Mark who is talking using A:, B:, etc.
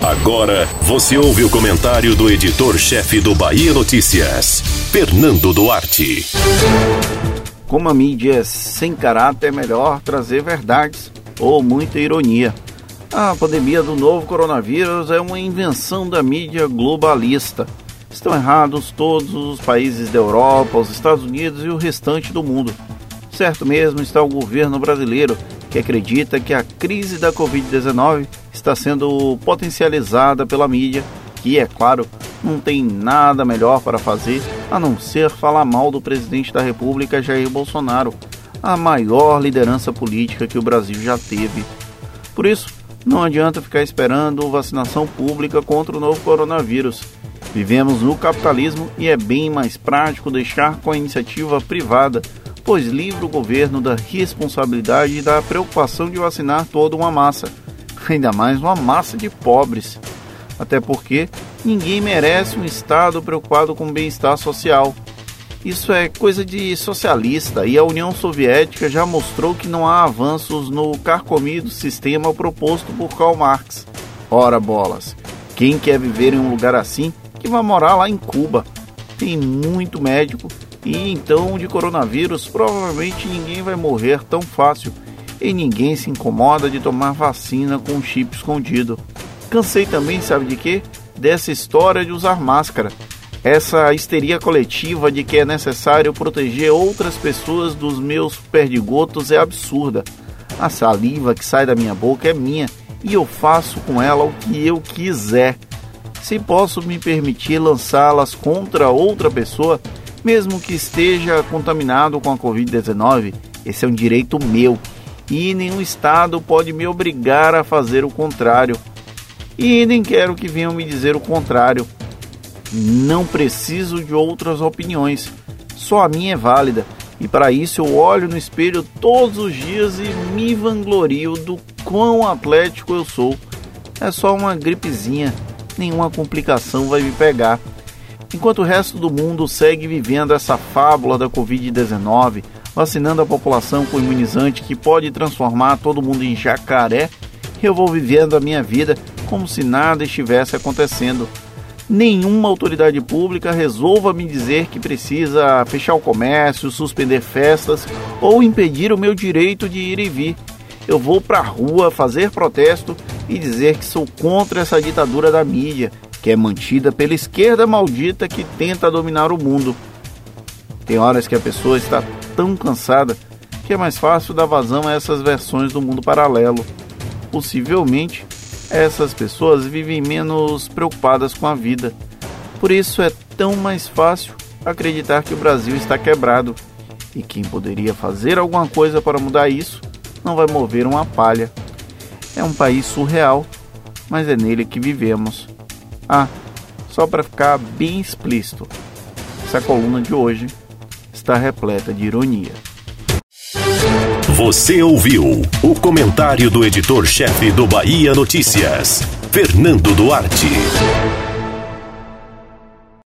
A: Agora você ouve o comentário do editor-chefe do Bahia Notícias, Fernando Duarte.
B: Como a mídia é sem caráter, é melhor trazer verdades ou muita ironia. A pandemia do novo coronavírus é uma invenção da mídia globalista. Estão errados todos os países da Europa, os Estados Unidos e o restante do mundo. Certo mesmo está o governo brasileiro, que acredita que a crise da Covid-19 está sendo potencializada pela mídia, que, é claro, não tem nada melhor para fazer a não ser falar mal do presidente da República, Jair Bolsonaro, a maior liderança política que o Brasil já teve. Por isso, não adianta ficar esperando vacinação pública contra o novo coronavírus. Vivemos no capitalismo e é bem mais prático deixar com a iniciativa privada pois livra o governo da responsabilidade e da preocupação de vacinar toda uma massa, ainda mais uma massa de pobres. Até porque ninguém merece um Estado preocupado com o bem-estar social. Isso é coisa de socialista e a União Soviética já mostrou que não há avanços no carcomido sistema proposto por Karl Marx. Ora bolas, quem quer viver em um lugar assim, que vai morar lá em Cuba. Tem muito médico e então, de coronavírus, provavelmente ninguém vai morrer tão fácil e ninguém se incomoda de tomar vacina com chip escondido. Cansei também, sabe de quê? Dessa história de usar máscara. Essa histeria coletiva de que é necessário proteger outras pessoas dos meus perdigotos é absurda. A saliva que sai da minha boca é minha e eu faço com ela o que eu quiser. Se posso me permitir lançá-las contra outra pessoa, mesmo que esteja contaminado com a Covid-19, esse é um direito meu e nenhum Estado pode me obrigar a fazer o contrário. E nem quero que venham me dizer o contrário. Não preciso de outras opiniões, só a minha é válida. E para isso eu olho no espelho todos os dias e me vanglorio do quão atlético eu sou. É só uma gripezinha, nenhuma complicação vai me pegar. Enquanto o resto do mundo segue vivendo essa fábula da Covid-19, vacinando a população com imunizante que pode transformar todo mundo em jacaré, eu vou vivendo a minha vida como se nada estivesse acontecendo. Nenhuma autoridade pública resolva me dizer que precisa fechar o comércio, suspender festas ou impedir o meu direito de ir e vir. Eu vou para a rua fazer protesto e dizer que sou contra essa ditadura da mídia que é mantida pela esquerda maldita que tenta dominar o mundo. Tem horas que a pessoa está tão cansada que é mais fácil dar vazão a essas versões do mundo paralelo. Possivelmente, essas pessoas vivem menos preocupadas com a vida. Por isso é tão mais fácil acreditar que o Brasil está quebrado e quem poderia fazer alguma coisa para mudar isso não vai mover uma palha. É um país surreal, mas é nele que vivemos. Ah, só para ficar bem explícito, essa coluna de hoje está repleta de ironia.
A: Você ouviu o comentário do editor-chefe do Bahia Notícias, Fernando Duarte.